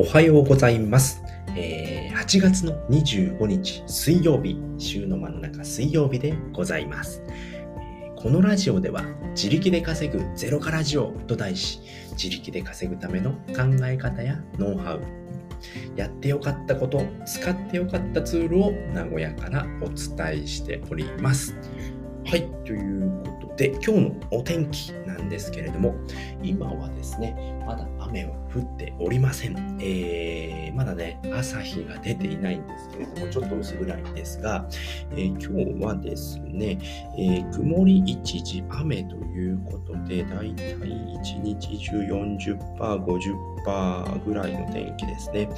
おはようございます。えー、8月の25日水曜日、週の真ん中水曜日でございます。え、このラジオでは自力で稼ぐゼロカラジオと題し、自力で稼ぐための考え方やノウハウ、やってよかったこと、使ってよかったツールを名古屋からお伝えしております。はい、ということで、今日のお天気なんですけれども、今はですね、まだ雨は降っておりません。えー、まだね、朝日が出ていないんですけれども、ちょっと薄暗いんですが、えー、今日はですね、えー、曇り一時雨ということで、だいたい1日中40%、50%ぐらいの天気ですね。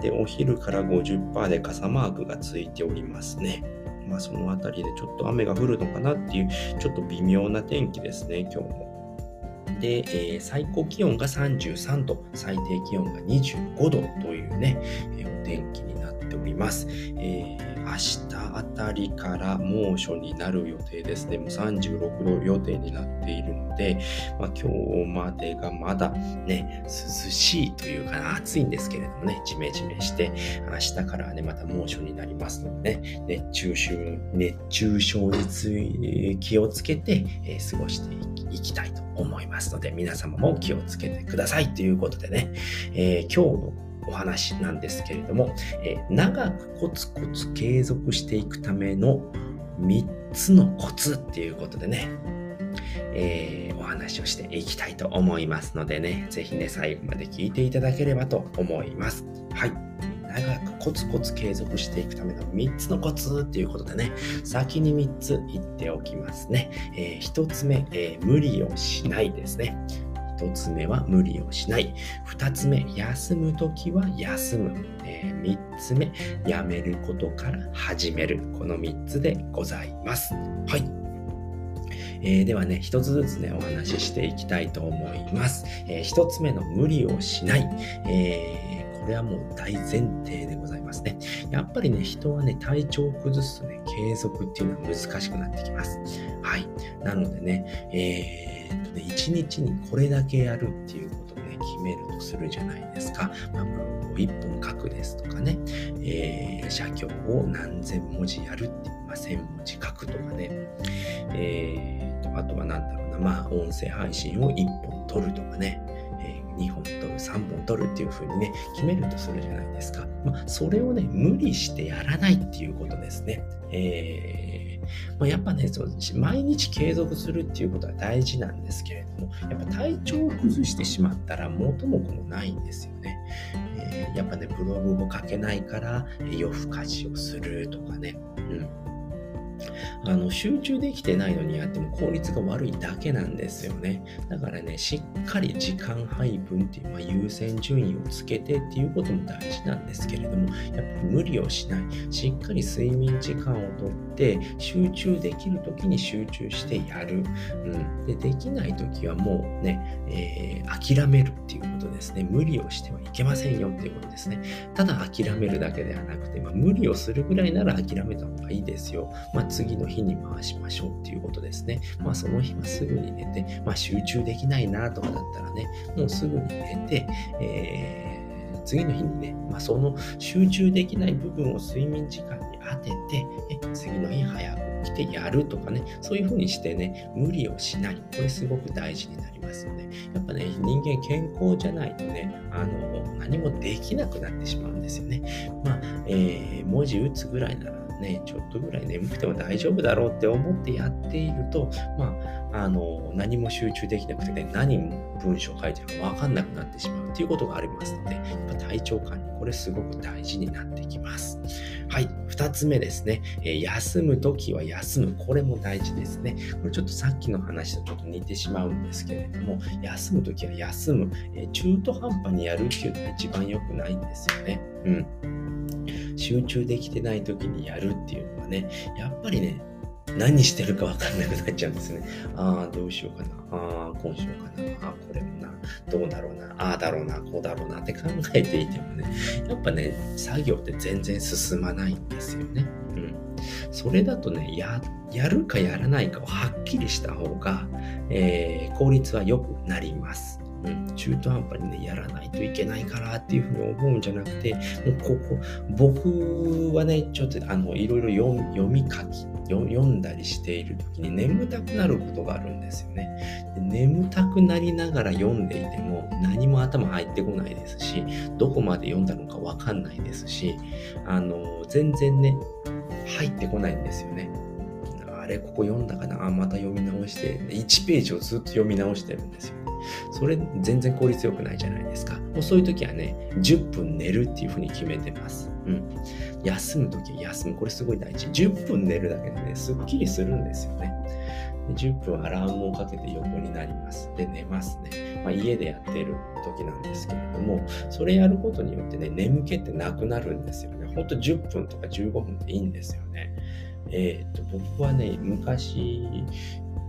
で、お昼から50%で傘マークがついておりますね。まあ、その辺りでちょっと雨が降るのかなっていう、ちょっと微妙な天気ですね、今日も。で、えー、最高気温が33度、最低気温が25度というね、えー、お天気にております。えー明日あたりから猛暑になる予定ですね。もう36度予定になっているので、まあ、今日までがまだね、涼しいというかな、暑いんですけれどもね、ジメジメして、明日からね、また猛暑になりますのでね、熱中症、熱中症に気をつけて、えー、過ごしていきたいと思いますので、皆様も気をつけてくださいということでね、えー、今日のお話なんですけれども、え、長くコツコツ継続していくための3つのコツっていうことでね、えー、お話をしていきたいと思いますのでね、ぜひね、最後まで聞いていただければと思います。はい。長くコツコツ継続していくための3つのコツっていうことでね、先に3つ言っておきますね。えー、1つ目、えー、無理をしないですね。1つ目は無理をしない。2つ目、休むときは休む。えー、3つ目、やめることから始める。この3つでございます。はい。えー、ではね、一つずつね、お話ししていきたいと思います。えー、つ目の無理をしない。えー、これはもう大前提でますね。やっぱりね、人はね、体調を崩すとね、継続っていうのは難しくなってきます。はい。なのでね、えーで1日にこれだけやるっていうことをね、決めるとするじゃないですか。まあ、ブログを1本書くですとかね、えー、写経を何千文字やるっていう、まあ、1000文字書くとかね、えーと、あとは何だろうな、まあ、音声配信を1本撮るとかね、2本撮る、3本撮るっていう風にね、決めるとするじゃないですか。まあ、それをね、無理してやらないっていうことですね。えーまあ、やっぱねそう、毎日継続するっていうことは大事なんですけれども、やっぱ体調を崩してしまったら元も子もないんですよね。えー、やっぱね、ブログも書けないから夜更かしをするとかね。うんあの集中できてないのにやっても効率が悪いだけなんですよね。だからね、しっかり時間配分っていう、まあ、優先順位をつけてっていうことも大事なんですけれども、やっぱり無理をしない。しっかり睡眠時間をとって、集中できる時に集中してやる。うん、でできない時はもうね、えー、諦めるっていうことですね。無理をしてはいけませんよっていうことですね。ただ諦めるだけではなくて、まあ、無理をするぐらいなら諦めた方がいいですよ。まあ次の日に回しましょうっていうことですね。まあその日はすぐに寝て、まあ集中できないなとかだったらね、もうすぐに寝て、えー、次の日にね、まあその集中できない部分を睡眠時間に当てて、次の日早く起きてやるとかね、そういうふうにしてね、無理をしない。これすごく大事になりますので、やっぱね、人間健康じゃないとね、あの、何もできなくなってしまうんですよね。まあ、えー、文字打つぐらいならね、ちょっとぐらい眠くても大丈夫だろうって思ってやっていると、まあ、あの、何も集中できなくてね、何文章書いてるか分かんなくなってしまう。っていうことがありますので、やっぱ体調管理、これすごく大事になってきます。はい。二つ目ですね。えー、休むときは休む。これも大事ですね。これちょっとさっきの話とちょっと似てしまうんですけれども、休むときは休む。えー、中途半端にやるっていうのが一番良くないんですよね。うん。集中できてない時にやるっていうのはね、やっぱりね、何してるかわかんなくなっちゃうんですね。ああ、どうしようかな。ああ、こうしようかな。ああ、これもな。どうだろうな。ああだろうな。こうだろうなって考えていてもね、やっぱね、作業って全然進まないんですよね。うん。それだとね、や、やるかやらないかをはっきりした方が、えー、効率は良くなります。うん、中途半端にね、やらないといけないからっていうふうに思うんじゃなくて、もうここ、僕はね、ちょっとあの、いろいろ読み書き、読んだりしている時に眠たくなることがあるんですよねで。眠たくなりながら読んでいても何も頭入ってこないですし、どこまで読んだのかわかんないですし、あの、全然ね、入ってこないんですよね。あれ、ここ読んだかな？あ、また読み直して、1ページをずっと読み直してるんですよ。それ全然効率よくないじゃないですか。もうそういう時はね、10分寝るっていうふうに決めてます。うん。休む時休む。これすごい大事。10分寝るだけでね、すっきりするんですよね。で10分アラームをかけて横になります。で、寝ますね。まあ、家でやってる時なんですけれども、それやることによってね、眠気ってなくなるんですよね。ほんと10分とか15分でいいんですよね。えっ、と、僕はね、昔、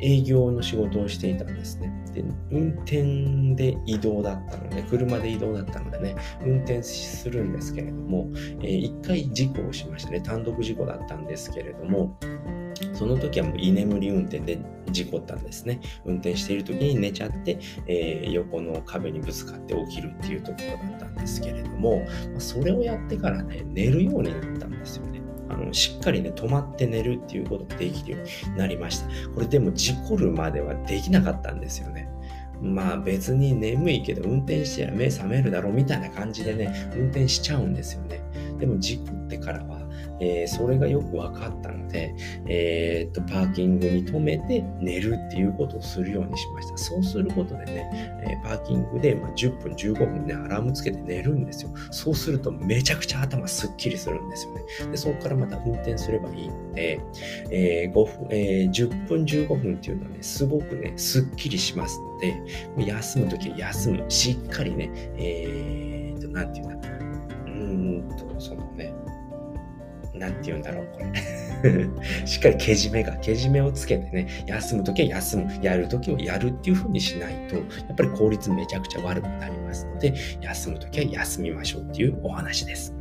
営業の仕事をしていたんですね。で、運転で移動だったので、車で移動だったのでね、運転するんですけれども、えー、一回事故をしましたね。単独事故だったんですけれども、その時はもう居眠り運転で事故ったんですね。運転している時に寝ちゃって、えー、横の壁にぶつかって起きるっていうところだったんですけれども、それをやってからね、寝るようになったんですよね。あのしっかりね、止まって寝るっていうことができるようになりました。これでも事故るまではできなかったんですよね。まあ別に眠いけど運転してや目覚めるだろうみたいな感じでね、運転しちゃうんですよね。でも事故ってからはえー、それがよく分かったので、えー、っと、パーキングに止めて寝るっていうことをするようにしました。そうすることでね、えー、パーキングで、まあ、10分、15分ね、アラームつけて寝るんですよ。そうするとめちゃくちゃ頭すっきりするんですよね。で、そこからまた運転すればいいので、え、5分、え、10分、15分っていうのはね、すごくね、すっきりしますので、休むときは休む。しっかりね、えー、と、なんていうんだ、うんと、そのね、なんて言うんだろう、これ。しっかりけじめが、けじめをつけてね、休むときは休む、やるときはやるっていう風にしないと、やっぱり効率めちゃくちゃ悪くなりますので、休むときは休みましょうっていうお話です。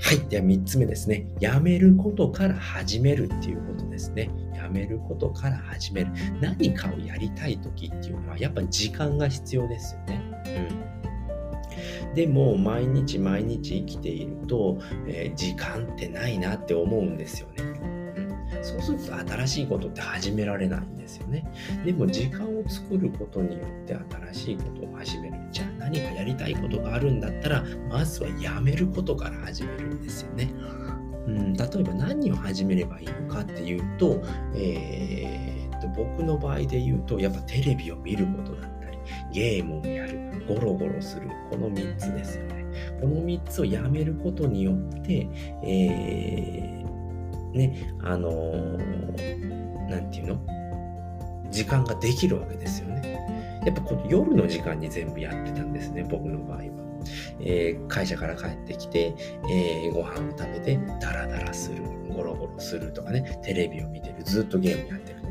はい。では3つ目ですね。やめることから始めるっていうことですね。やめることから始める。何かをやりたい時っていうのは、やっぱ時間が必要ですよね。うん。でも毎日毎日生きていると、えー、時間ってないなって思うんですよね。うん、そうすると新しいことって始められないんですよね。でも時間を作ることによって新しいことを始める。じゃあ何かやりたいことがあるんだったら、まずはやめることから始めるんですよね。うん、例えば何を始めればいいのかっていうと、えー、っと僕の場合で言うと、やっぱテレビを見ることだったり、ゲームをやる、ゴロゴロする、この3つですよね。この3つをやめることによって、えー、ね、あのー、ていうの？時間ができるわけですよね。やっぱこの夜の時間に全部やってたんですね、僕の場合は。えー、会社から帰ってきて、えー、ご飯を食べてダラダラする、ゴロゴロするとかね、テレビを見てる、ずっとゲームやってる。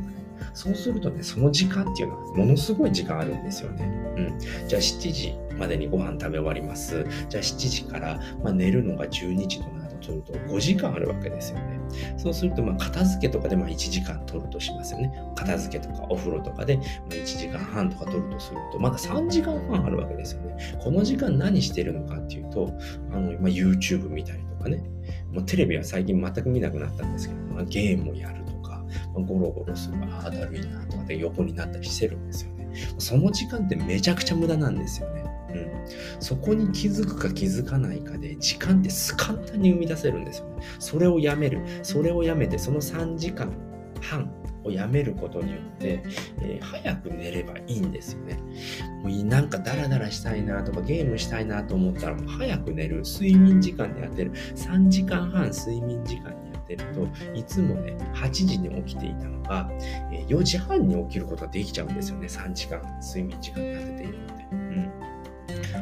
そうするとね、その時間っていうのはものすごい時間あるんですよね。うん。じゃあ7時までにご飯食べ終わります。じゃあ7時から、まあ、寝るのが12時となるとすると5時間あるわけですよね。そうすると、まあ、片付けとかでまあ1時間取るとしますよね。片付けとかお風呂とかでまあ1時間半とか取るとすると、まだ3時間半あるわけですよね。この時間何してるのかっていうと、あの、まあ、YouTube 見たりとかね。まあ、テレビは最近全く見なくなったんですけど、まあ、ゲームをやる、ゴロゴロする、ああ、だるいなとかで横になったりしてるんですよね。その時間ってめちゃくちゃ無駄なんですよね。うん、そこに気づくか気づかないかで時間って簡単に生み出せるんですよね。それをやめる。それをやめて、その3時間半をやめることによって、えー、早く寝ればいいんですよね。もうなんかダラダラしたいなとかゲームしたいなと思ったら早く寝る。睡眠時間でやってる。3時間半睡眠時間てると、いつもね、8時に起きていたのが、4時半に起きることができちゃうんですよね。3時間睡眠時間に当てているので。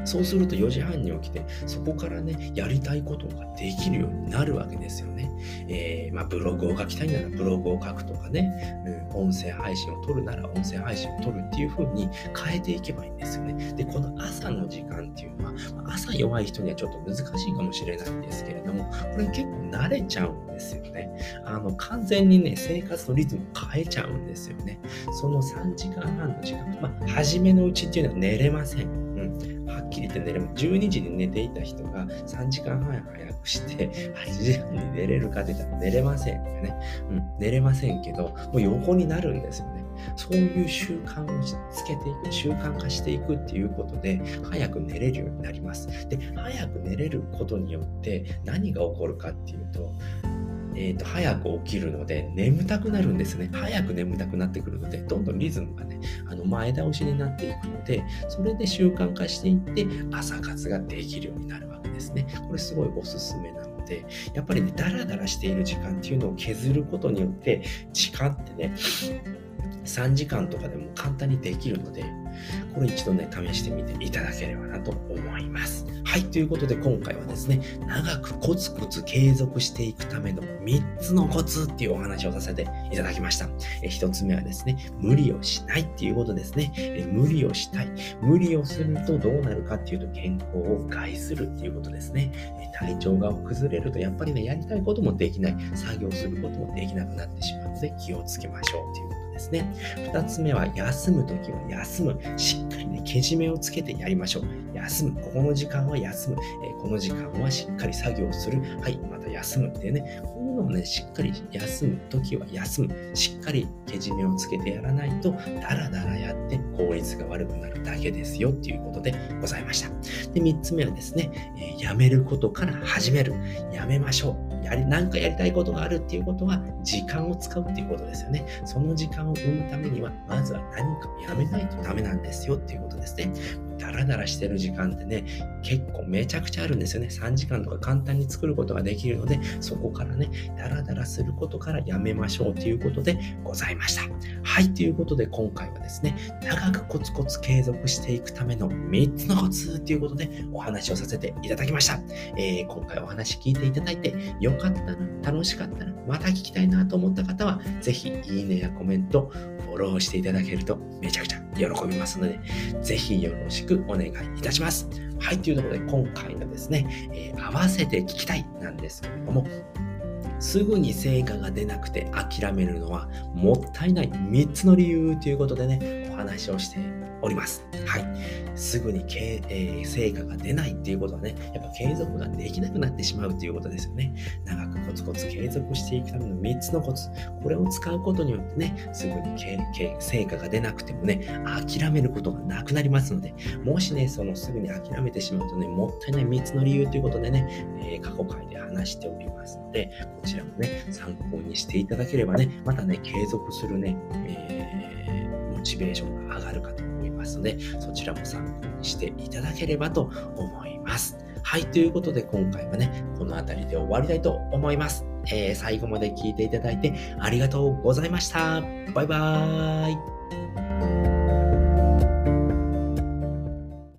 そうすると4時半に起きて、そこからね、やりたいことができるようになるわけですよね。えー、まあ、ブログを書きたいならブログを書くとかね、うん、音声配信を撮るなら音声配信を撮るっていう風に変えていけばいいんですよね。で、この朝の時間っていうのは、朝弱い人にはちょっと難しいかもしれないんですけれども、これ結構慣れちゃうんですよね。あの、完全にね、生活のリズムを変えちゃうんですよね。その3時間半の時間、まあ、初めのうちっていうのは寝れません。うん。きり言って寝れ。12時に寝ていた人が3時間半早くして、8時半に寝れるかって言ったら寝れませんよね。うん。寝れませんけど、もう横になるんですよね。そういう習慣をつけていく、習慣化していくっていうことで、早く寝れるようになります。で、早く寝れることによって何が起こるかっていうと、えーと、早く起きるので眠たくなるんですね。早く眠たくなってくるので、どんどんリズムがね、あの前倒しになっていくので、それで習慣化していって、朝活ができるようになるわけですね。これすごいおすすめなので、やっぱりね、ダラダラしている時間っていうのを削ることによって、時間ってね、3時間とかでも簡単にできるので、これ一度ね、試してみていただければなと思います。はい、ということで今回はですね、長くコツコツ継続していくための3つのコツっていうお話をさせていただきました。え1つ目はですね、無理をしないっていうことですねえ。無理をしたい。無理をするとどうなるかっていうと健康を害するっていうことですね。え体調が崩れるとやっぱりね、やりたいこともできない。作業することもできなくなってしまうので気をつけましょうっていうですね。二つ目は休むときは休む。しっかりね、けじめをつけてやりましょう。休む。ここの時間は休む。えー、この時間はしっかり作業する。はい、また休むっていうね、こをね、しっかり休むときは休む。しっかりけじめをつけてやらないと、ダラダラやって効率が悪くなるだけですよっていうことでございました。で、三つ目はですね、えー、やめることから始める。やめましょう。やり、なんかやりたいことがあるっていうことは、時間を使うっていうことですよね。その時間を生むためには、まずは何かをやめないとダメなんですよっていうことですね。ダラダラしてる時間ってね、結構めちゃくちゃあるんですよね。3時間とか簡単に作ることができるので、そこからね、ダラダラすることからやめましょうということでございました。はい、ということで今回はですね、長くコツコツ継続していくための3つのコツということでお話をさせていただきました。えー、今回お話聞いていただいてよかったな、楽しかったな、また聞きたいなと思った方は、ぜひいいねやコメント、フォローしていただけるとめちゃくちゃ喜びますので、ぜひよろしくお願いいたします。はい、というところで今回のですね、えー、合わせて聞きたいなんですけれども、すぐに成果が出なくて諦めるのはもったいない3つの理由ということでね、お話をしております。はい。すぐにけ、えー、成果が出ないっていうことはね、やっぱ継続ができなくなってしまうということですよね。長くコツコツ継続していくための3つのコツ。これを使うことによってね、すぐに成果が出なくてもね、諦めることがなくなりますので、もしね、そのすぐに諦めてしまうとね、もったいない3つの理由ということでね、えー、過去回で話しておりますので、こちらもね、参考にしていただければね、またね、継続するね、えー、モチベーションが上がるかと思いますので、そちらも参考にしていただければと思います。はい、ということで今回はね、この辺りで終わりたいと思います。えー、最後まで聞いていただいてありがとうございました。バイバーイ。